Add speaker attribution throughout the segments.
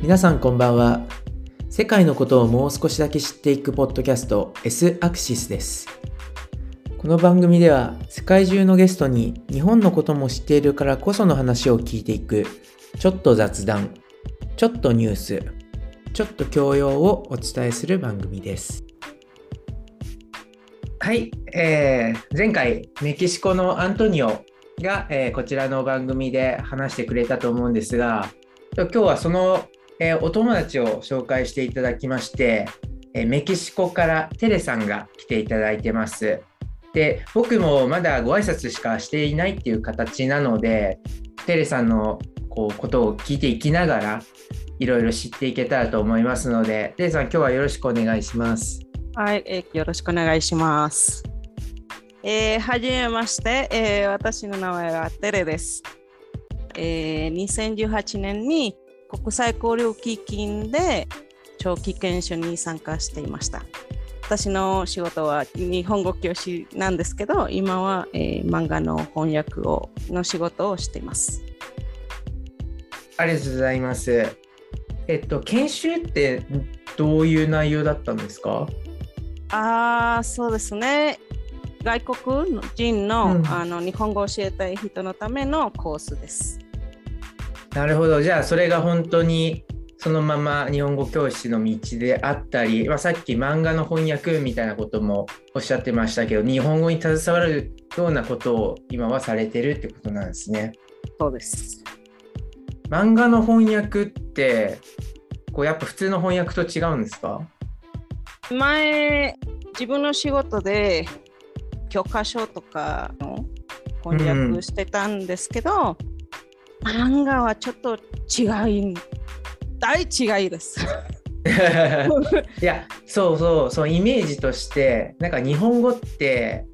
Speaker 1: 皆さんこんばんは。世界のことをもう少しだけ知っていくポッドキャスト S アクシスです。この番組では世界中のゲストに日本のことも知っているからこその話を聞いていくちょっと雑談、ちょっとニュース、ちょっと教養をお伝えする番組です。はい、えー前回メキシコのアントニオが、えーこちらの番組で話してくれたと思うんですが今日はその、えーお友達を紹介していただきまして、えーメキシコからテレさんが来ていただいてます。で僕もまだご挨拶しかしていないっていう形なのでテレさんのこうことを聞いていきながらいろいろ知っていけたらと思いますのでテレさん今日はよろしくお願いします。
Speaker 2: はい、えーよろしくお願いします。えーはじめまして、えー私の名前はテレです。えー2018年に国際交流基金で長期研修に参加していました。私の仕事は日本語教師なんですけど、今は、えー漫画の翻訳をの仕事をしています。
Speaker 1: ありがとうございます。えっと研修ってどういう内容だったんですか？
Speaker 2: ああ、そうですね。外国人の,、
Speaker 1: うん
Speaker 2: あの日本語を教えたい人のためのコースです。
Speaker 1: なるほど。じゃあそれが本当にそのまま日本語教師の道であったり、まあ、さっき漫画の翻訳みたいなこともおっしゃってましたけど、日本語に携わるようなことを今はされてるってことなんですね。
Speaker 2: そうです。
Speaker 1: 漫画の翻訳ってこうやっぱ普通の翻訳と違うんですか？
Speaker 2: 前、自分の仕事で教科書とかの翻訳してたんですけど、漫画はちょっと違い、大違いです。
Speaker 1: いやそうそうそうイメージとしてなんか日本語って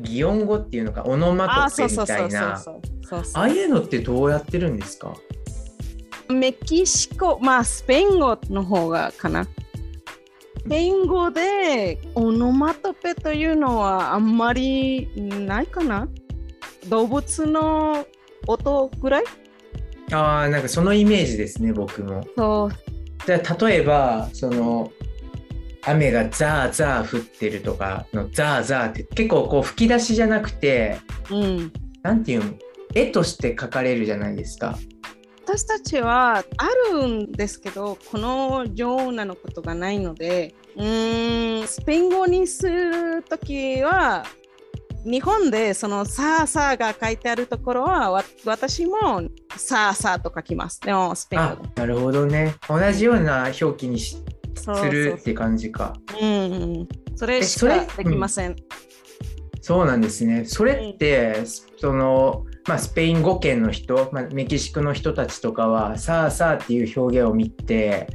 Speaker 1: 擬音語っていうのかオノマ
Speaker 2: あ、
Speaker 1: トペみたいなああいうのってどうやってるんですか？
Speaker 2: う。メキシコ、まあスペイン語の方がかな。スペイン語でオノマトペというのはあんまりないかな動物の音ぐらい？
Speaker 1: ああなんかそのイメージですね僕も。
Speaker 2: そう
Speaker 1: じゃあ例えばその雨がザーザー降ってるとかのザーザーって結構こう吹き出しじゃなくて
Speaker 2: うん、
Speaker 1: なんていうの？絵として描かれるじゃないですか。
Speaker 2: 私たちはあるんですけどこのようなのことがないのでうーんスペイン語にするときは日本でそのさあさあが書いてあるところはわ私もさあさあと書きます。でもスペイン
Speaker 1: あ
Speaker 2: 語で。
Speaker 1: なるほどね。同じような表記にし
Speaker 2: そう
Speaker 1: するって感じか。
Speaker 2: そううんうん。それし
Speaker 1: えそれ
Speaker 2: かできません。
Speaker 1: そうなんですね。それって、その、まあ、スペイン語圏の人、まあ、メキシコの人たちとかは、さあさあっていう表現を見て、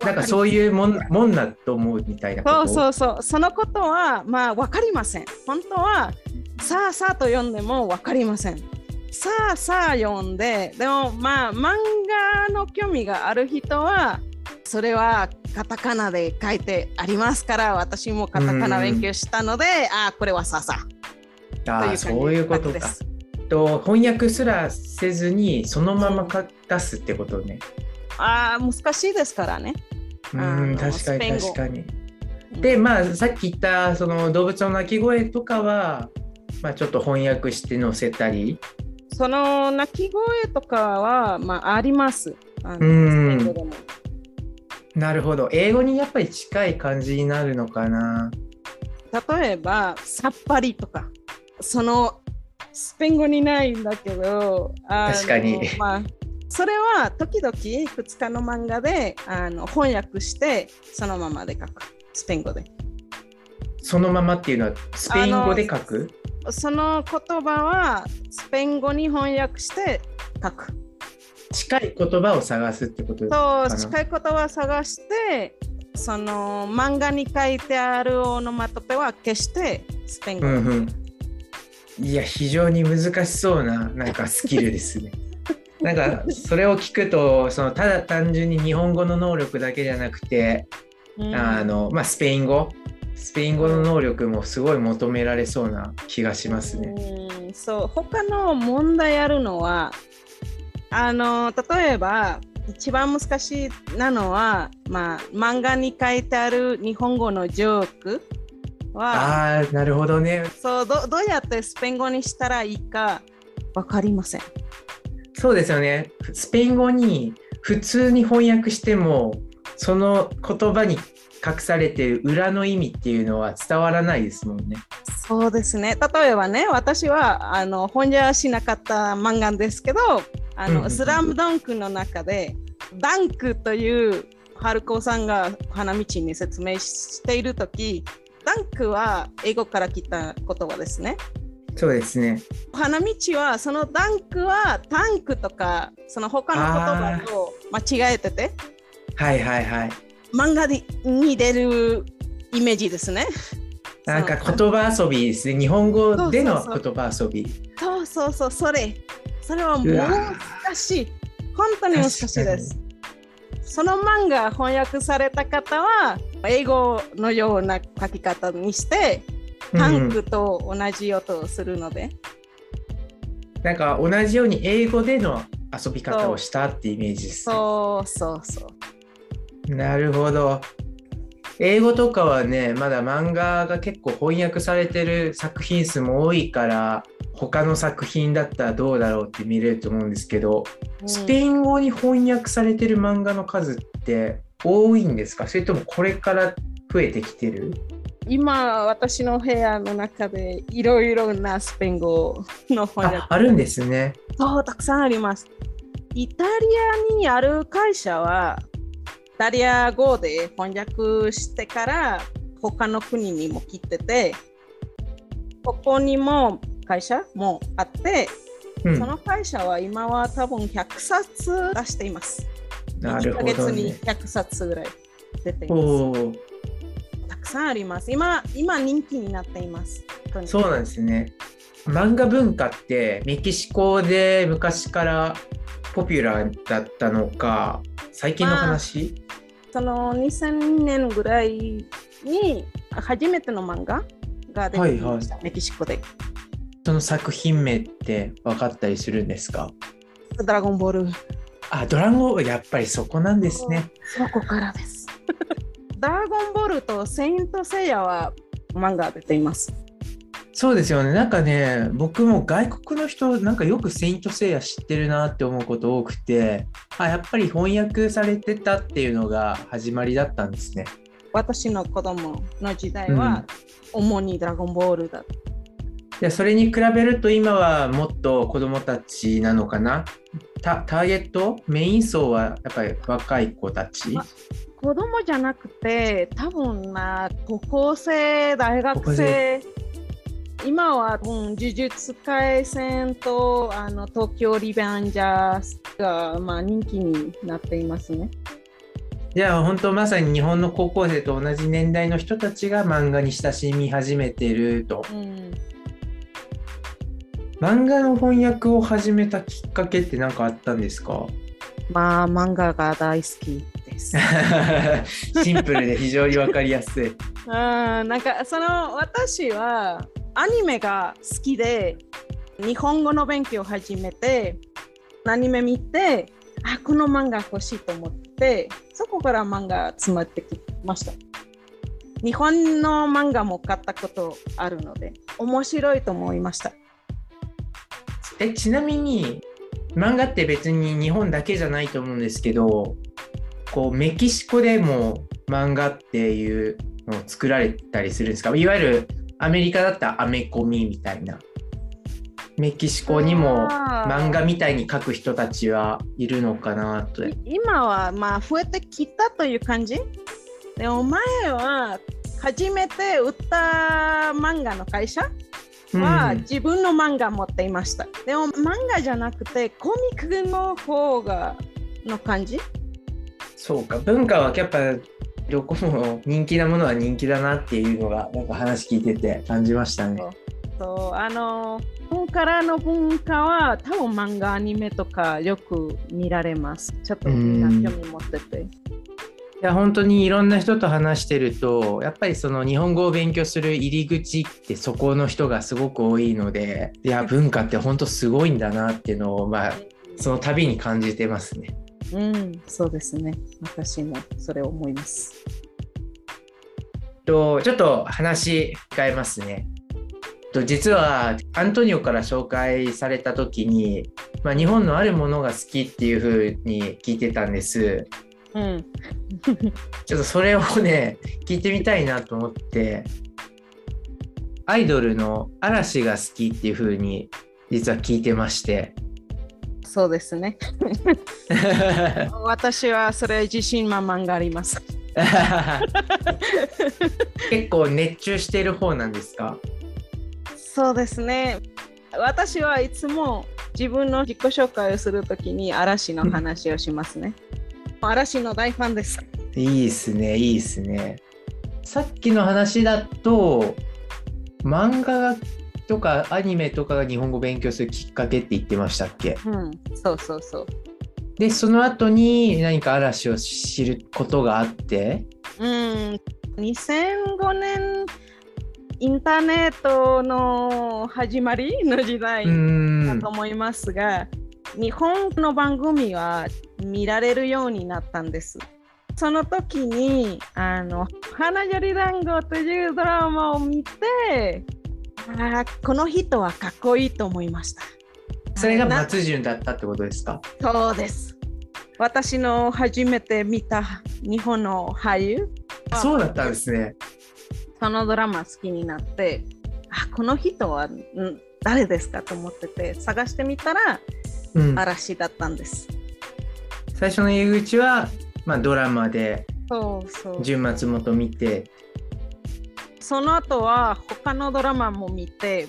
Speaker 1: なんかそういうもんもんだと思うみたいなこと？
Speaker 2: そうそうそう、そのことはまあ分かりません。本当はさあさあと読んでも分かりません。さあさあ読んで、でもまあ漫画の興味がある人は、それはカタカナで書いてありますから、私もカタカナ勉強したので、ああ、これはさあさあ
Speaker 1: あそういうことか。と翻訳すらせずにそのままか出すってことね。
Speaker 2: ああ、難しいですからね。
Speaker 1: うん確かに確かに。でまあさっき言ったその動物の鳴き声とかは、まあ、ちょっと翻訳して載せたり。
Speaker 2: その鳴き声とかは、まあ、あります。
Speaker 1: うんなるほど英語にやっぱり近い感じになるのかな。
Speaker 2: 例えばさっぱりとかそのスペイン語にないんだけど
Speaker 1: 確かに
Speaker 2: まあ、それは時々2日の漫画であの翻訳してそのままで書く。スペイン語で。
Speaker 1: そのままっていうのはスペイン語で書く？
Speaker 2: その言葉はスペイン語に翻訳して書く。
Speaker 1: 近い言葉を探すってこと？
Speaker 2: と
Speaker 1: かな？
Speaker 2: 近い言葉を探してその漫画に書いてあるオノマトペは消してスペイン語。で、
Speaker 1: うんうん。いや非常に難しそうななんかスキルですね。なんかそれを聞くとそのただ単純に日本語の能力だけじゃなくて、
Speaker 2: うん
Speaker 1: あのまあ、スペイン語スペイン語の能力もすごい求められそうな気がしますね。
Speaker 2: うんそう他の問題あるのはあの例えば一番難しいなのは、まあ、漫画に書いてある日本語のジョークは、
Speaker 1: ああ、なるほどね。
Speaker 2: そうどどうやってスペイン語にしたらいいか分かりません。
Speaker 1: そうですよね。スペイン語に普通に翻訳しても、その言葉に隠されている裏の意味っていうのは伝わらないですもんね。
Speaker 2: そうですね。例えばね、私はあの翻訳しなかった漫画ですけど、あの、
Speaker 1: うん
Speaker 2: スラムダンクの中で、ダンクという春子さんが花道に説明しているとき、ダンクは英語から来た言葉ですね。
Speaker 1: そうですね。
Speaker 2: 花道はそのダンクはタンクとかその他の言葉と間違えてて
Speaker 1: はいはいはい。
Speaker 2: 漫画にに出るイメージですね。
Speaker 1: なんか言葉遊びですね。日本語での言葉遊び。
Speaker 2: そうそうそうそれそれはもう難しい本当に難しいです。その漫画翻訳された方は英語のような書き方にしてタンクと同じ音をするので、
Speaker 1: なんか同じように英語での遊び方をしたってイメージです、ね。
Speaker 2: そうそうそう。
Speaker 1: なるほど。英語とかはね、まだ漫画が結構翻訳されてる作品数も多いから、他の作品だったらどうだろうって見れると思うんですけど、
Speaker 2: うん。
Speaker 1: スペイン語に翻訳されてる漫画の数って多いんですか？それともこれから増えてきてる？
Speaker 2: 今私の部屋の中でいろいろなスペイン語の翻訳
Speaker 1: ああるんですね。
Speaker 2: そうたくさんあります。イタリアにある会社はイタリア語で翻訳してから他の国にも来ててここにも会社もあって、
Speaker 1: うん。
Speaker 2: そ、の会社は今は多分100冊出しています。
Speaker 1: なるほ
Speaker 2: 1ヶ月に
Speaker 1: どね。
Speaker 2: 100冊ぐらい出ていますさんあります今今人気になっています
Speaker 1: そうなんですね。漫画文化ってメキシコで昔からポピュラーだったのか、最近の話、
Speaker 2: その2000年ぐらいに初めての漫画が出てきました、メキシコで。
Speaker 1: その作品名って分かったりするんですか？
Speaker 2: ドラゴンボール。
Speaker 1: あ、ドラゴンやっぱりそこなんですね。
Speaker 2: そこからです。ルとセイントセイヤは漫画出ています。
Speaker 1: そうですよね。なんかね、僕も外国の人、なんかよくセイントセイヤ知ってるなって思うこと多くて、あ、やっぱり翻訳されてたっていうのが始まりだったんですね。
Speaker 2: 私の子供の時代は主にドラゴンボールだった。
Speaker 1: でそれに比べると今はもっと子供たちなのかなタターゲット？メイン層はやっぱり若い子たち？
Speaker 2: あ子供じゃなくて多分な高校生大学生。今は、うん、呪術廻戦とあの東京リベンジャーズが、まあ、人気になっていますね。
Speaker 1: じゃあ本当まさに日本の高校生と同じ年代の人たちが漫画に親しみ始めてると。
Speaker 2: うん、
Speaker 1: 漫画の翻訳を始めたきっかけって何かあったんですか？
Speaker 2: まあ漫画が大好きです。
Speaker 1: シンプルで非常に分かりやすい。
Speaker 2: うん、なんかその私はアニメが好きで日本語の勉強を始めてアニメ見てあこの漫画欲しいと思ってそこから漫画集まってきました日本の漫画も買ったことあるので面白いと思いました
Speaker 1: えちなみに漫画って別に日本だけじゃないと思うんですけどこうメキシコでも漫画っていうのを作られたりするんですか？いわゆるアメリカだったらアメコミみたいな。メキシコにも漫画みたいに描く人たちはいるのかなと
Speaker 2: い今はまあ増えてきたという感じ？でも前は初めて売った漫画の会社？は
Speaker 1: うん
Speaker 2: 自分の漫画持っていました。でも漫画じゃなくてコミックの方がの感じ？
Speaker 1: そうか文化はやっぱどこも人気なものは人気だなっていうのがなんか話聞いてて感じましたね。
Speaker 2: とあのここからの文化は多分漫画アニメとかよく見られます。ちょっとみんな興味持ってて。
Speaker 1: いや本当にいろんな人と話してるとやっぱりその日本語を勉強する入り口ってそこの人がすごく多いのでいや文化って本当すごいんだなっていうのをまあその度に感じてますね。
Speaker 2: うん、そうですね。私もそれを思います。
Speaker 1: とちょっと話変えますね。と実はアントニオから紹介された時に、まあ、日本のあるものが好きっていうふうに聞いてたんです。
Speaker 2: うん。
Speaker 1: ちょっとそれをね聞いてみたいなと思ってアイドルの嵐が好きっていうふうに実は聞いてまして。
Speaker 2: そうですね。私はそれ自信満々があります。
Speaker 1: 結構熱中してる方なんですか？
Speaker 2: そうですね。私はいつも自分の自己紹介をするときに嵐の話をしますね。嵐の大ファンです。
Speaker 1: いいですねいいですねさっきの話だと漫画とかアニメとかが日本語勉強するきっかけって言ってましたっけ？
Speaker 2: うん、そうそうそう。
Speaker 1: でその後に何か嵐を知ることがあって？
Speaker 2: うん、2005年インターネットの始まりの時代だと思いますが、日本の番組は見られるようになったんです。その時に「あの花より団子」というドラマを見てあーこの人はかっこいいと思いました。
Speaker 1: それが
Speaker 2: な
Speaker 1: 松潤だったってことですか？
Speaker 2: そうです。私の初めて見た日本の俳優
Speaker 1: そうだったんですね
Speaker 2: そのドラマ好きになってあこの人はん誰ですかと思ってて探してみたら
Speaker 1: うん
Speaker 2: 嵐だったんです。
Speaker 1: 最初の入り口は、まあ、ドラマで純松本見て
Speaker 2: その後は他のドラマも見て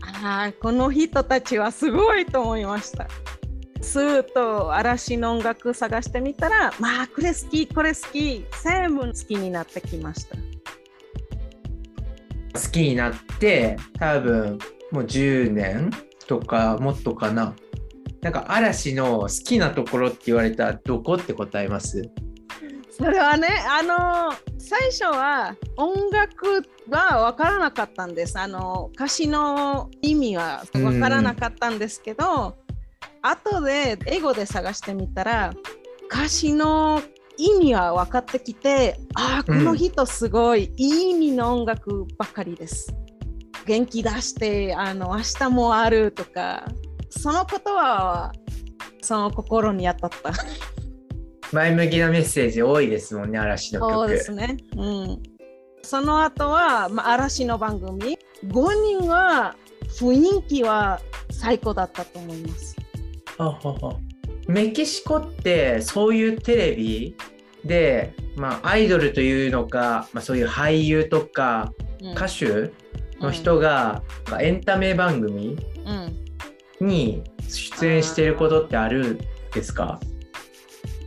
Speaker 2: あーこの人たちはすごいと思いました。スーッと嵐の音楽探してみたらまあこれ好きこれ好き全部好きになってきました。
Speaker 1: 好きになって多分もう10年とかもっとかななんか嵐の好きなところって言われたらどこって答えます？
Speaker 2: それはね、あの最初は音楽は分からなかったんです。あの歌詞の意味は分からなかったんですけど、後で英語で探してみたら歌詞の意味は分かってきて、ああ、この人すごい、いい意味の音楽ばかりです。元気出して、あの明日もあるとか、そのことはその心に当たった。
Speaker 1: 前向きなメッセージ多いですもんね嵐の曲
Speaker 2: そうですね。うん。その後は、まあ、嵐の番組、5人は雰囲気は最高だったと思います。
Speaker 1: はははメキシコってそういうテレビで、まあ、アイドルというのか、まあ、そういう俳優とか
Speaker 2: うん
Speaker 1: 歌手の人が、まあエンタメ番組
Speaker 2: うん、
Speaker 1: に出演してることってあるんですか？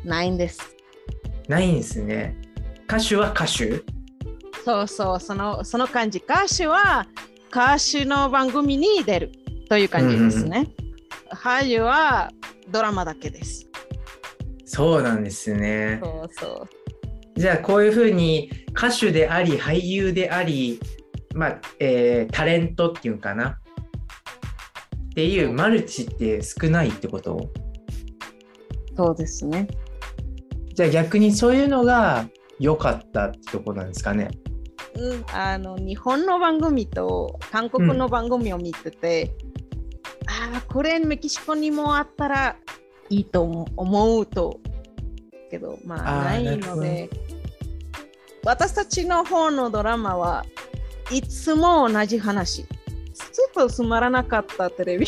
Speaker 2: ないんです。
Speaker 1: ないんですね。歌手は歌手？
Speaker 2: そうそう、そのその感じ。歌手は歌手の番組に出るという感じですね。俳優はドラマだけです。
Speaker 1: そうなんですね。
Speaker 2: そうそう。
Speaker 1: じゃあこういうふうに歌手であり俳優であり、まあえータレントっていうのかなっていうマルチって少ないってこと？
Speaker 2: そうですね。
Speaker 1: じゃあ逆にそういうのが良かったってとこなんですかね？
Speaker 2: うんあの日本の番組と韓国の番組を見てて、ああこれメキシコにもあったらいいと思うとけどまあ
Speaker 1: あ
Speaker 2: ないので私たちの方のドラマはいつも同じ話ちょっとつまらなかったテレビ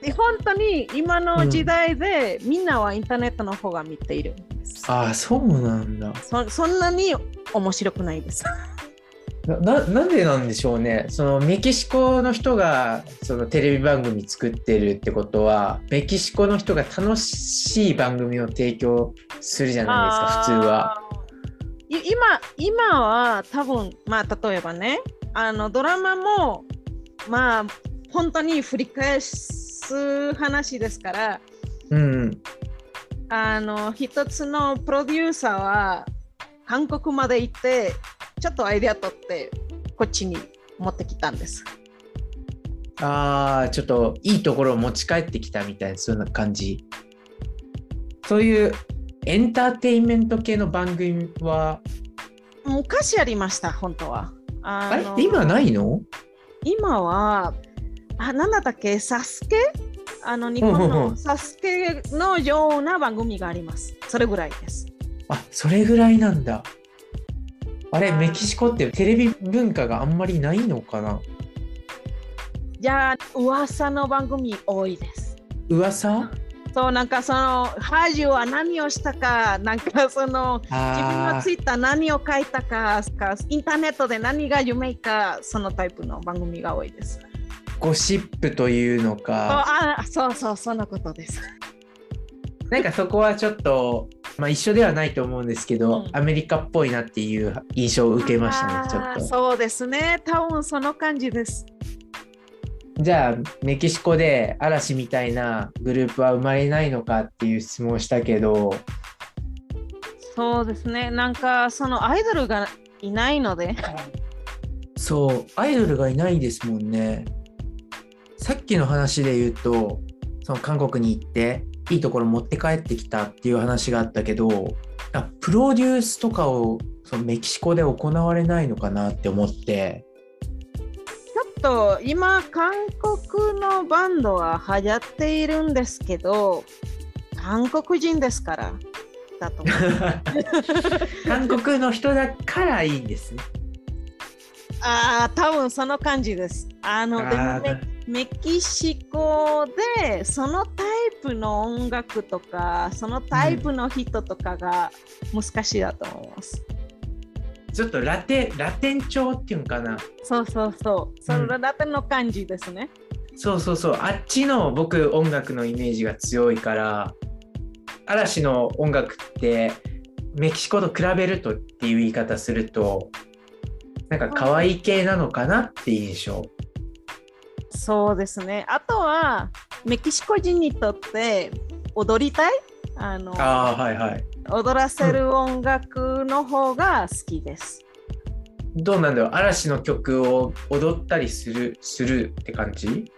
Speaker 2: で 本当に今の時代で、みんなはインターネットの方が見ているんです
Speaker 1: ああそうなんだ。
Speaker 2: そそんなに面白くないです。
Speaker 1: なななんでなんでしょうねそのメキシコの人がそのテレビ番組作ってるってことはメキシコの人が楽しい番組を提供するじゃないですか普通は。
Speaker 2: 今今は多分まあ例えばねあのドラマもまあ本当に振り返す話ですから
Speaker 1: うん
Speaker 2: あの一つのプロデューサーは韓国まで行ってちょっとアイデア取ってこっちに持ってきたんです。
Speaker 1: ああ、ちょっといいところを持ち帰ってきたみたいな、そんな感じ。そういうエンターテインメント系の番組は、
Speaker 2: 昔ありました、本当は。あ
Speaker 1: あれ？
Speaker 2: の
Speaker 1: 今ないの？
Speaker 2: 今は、あ、なんだったっけ、サスケ？あの日本のサスケのような番組があります。それぐらいです。
Speaker 1: あ、それぐらいなんだ。あれ、メキシコってテレビ文化があんまりないのかな？
Speaker 2: じゃあ、噂の番組多いです。
Speaker 1: 噂？
Speaker 2: そう、なんかその、ハジは何をしたか、なんかその、自分
Speaker 1: あ
Speaker 2: のツイッター何を書いたか、かインターネットで何が有名か、そのタイプの番組が多いです。
Speaker 1: ーゴシップというのか、
Speaker 2: あそうそう、そんなことです。
Speaker 1: なんかそこはちょっと、まあ、一緒ではないと思うんですけど、
Speaker 2: うん
Speaker 1: アメリカっぽいなっていう印象を受けましたね、ちょっと。
Speaker 2: そうですね、多分その感じです。
Speaker 1: じゃあ、メキシコで嵐みたいなグループは生まれないのかっていう質問をしたけど、
Speaker 2: そうですね、なんかそのアイドルがいないので、
Speaker 1: そう、アイドルがいないですもんね。さっきの話で言うと、その韓国に行って、いいところ持って帰ってきたっていう話があったけど、あプロデュースとかをそのメキシコで行われないのかなって思って、
Speaker 2: と今、韓国のバンドは流行っているんですけど、韓国人ですから、だと思う。
Speaker 1: 韓国の人だからいいんですね。
Speaker 2: ああ、多分その感じです。あの、でも
Speaker 1: あー
Speaker 2: メメキシコでそのタイプの音楽とか、そのタイプの人とかが難しいだと思います。
Speaker 1: ちょっとラテラテン調っていうんかな。
Speaker 2: そうそうそう。そ
Speaker 1: うん
Speaker 2: れだけの感じですね。
Speaker 1: そうそうそう、あっちの僕音楽のイメージが強いから、嵐の音楽ってメキシコと比べるとっていう言い方すると、なんか可愛い系なのかなっていう印象。
Speaker 2: そうですね。あとは、メキシコ人にとって踊りたいあの
Speaker 1: ああ、はいはい。
Speaker 2: 踊らせる音楽の方が好きです。
Speaker 1: どうなんだろう嵐の曲を踊ったりするするって感じ？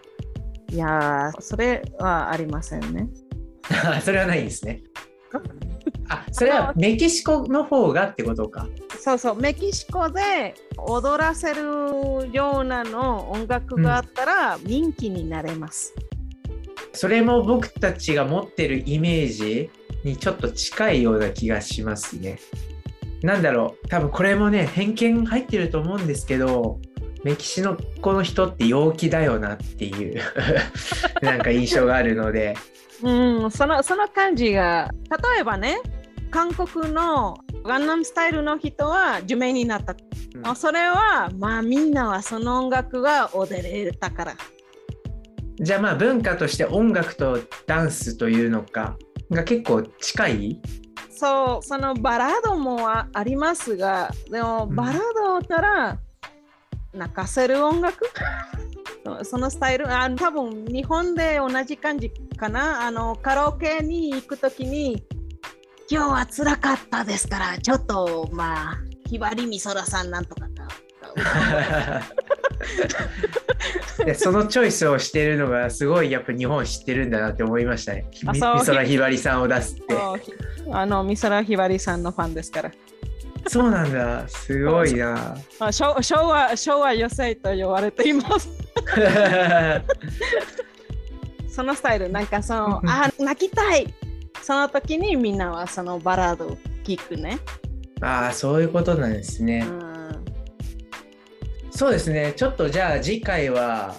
Speaker 2: いやー、それはありませんね。
Speaker 1: それはないんですね。あ、それはメキシコの方がってことか。
Speaker 2: そうそう、メキシコで踊らせるようなの音楽があったら人気になれます。
Speaker 1: それも僕たちが持ってるイメージにちょっと近いような気がしますね。なんだろう、多分これもね、偏見入ってると思うんですけど、メキシコの人って陽気だよなっていう なんか印象があるので、
Speaker 2: うん、そのその感じが、例えばね、韓国のガンナムスタイルの人は有名になった。
Speaker 1: うん
Speaker 2: あそれは、まあみんなはその音楽が踊れたから。
Speaker 1: じゃあまあ文化として音楽とダンスというのかが結構近い？
Speaker 2: そう、そのバラードもあありますが、でも
Speaker 1: うん
Speaker 2: バラードから泣かせる音楽？そ そのスタイル、あ多分日本で同じ感じかな。あのカラオケに行くときに、今日は辛かったですから、ちょっとまあ、ひばりみそらさんなんとかか。
Speaker 1: でそのチョイスをしてるのがすごいやっぱ日本知ってるんだなって思いましたね。ひみ空ひばりさんを出すって。
Speaker 2: あの、美空ひばりさんのファンですから。
Speaker 1: そうなんだ。すごいな。
Speaker 2: あ昭昭和昭和女性と言われています。そのスタイル、なんかその、あ、泣きたい。その時にみんなはそのバラードを聴くね。
Speaker 1: ああ、そういうことなんですね。
Speaker 2: うん
Speaker 1: そうですね。ちょっとじゃあ次回は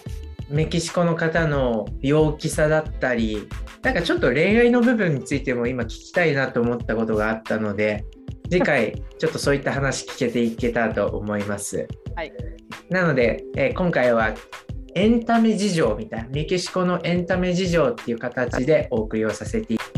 Speaker 1: メキシコの方の陽気さだったり、なんかちょっと恋愛の部分についても今聞きたいなと思ったことがあったので、次回ちょっとそういった話聞けていけたと思います。
Speaker 2: はい。
Speaker 1: なので、えー今回はエンタメ事情みたいな、メキシコのエンタメ事情っていう形でお送りをさせていただき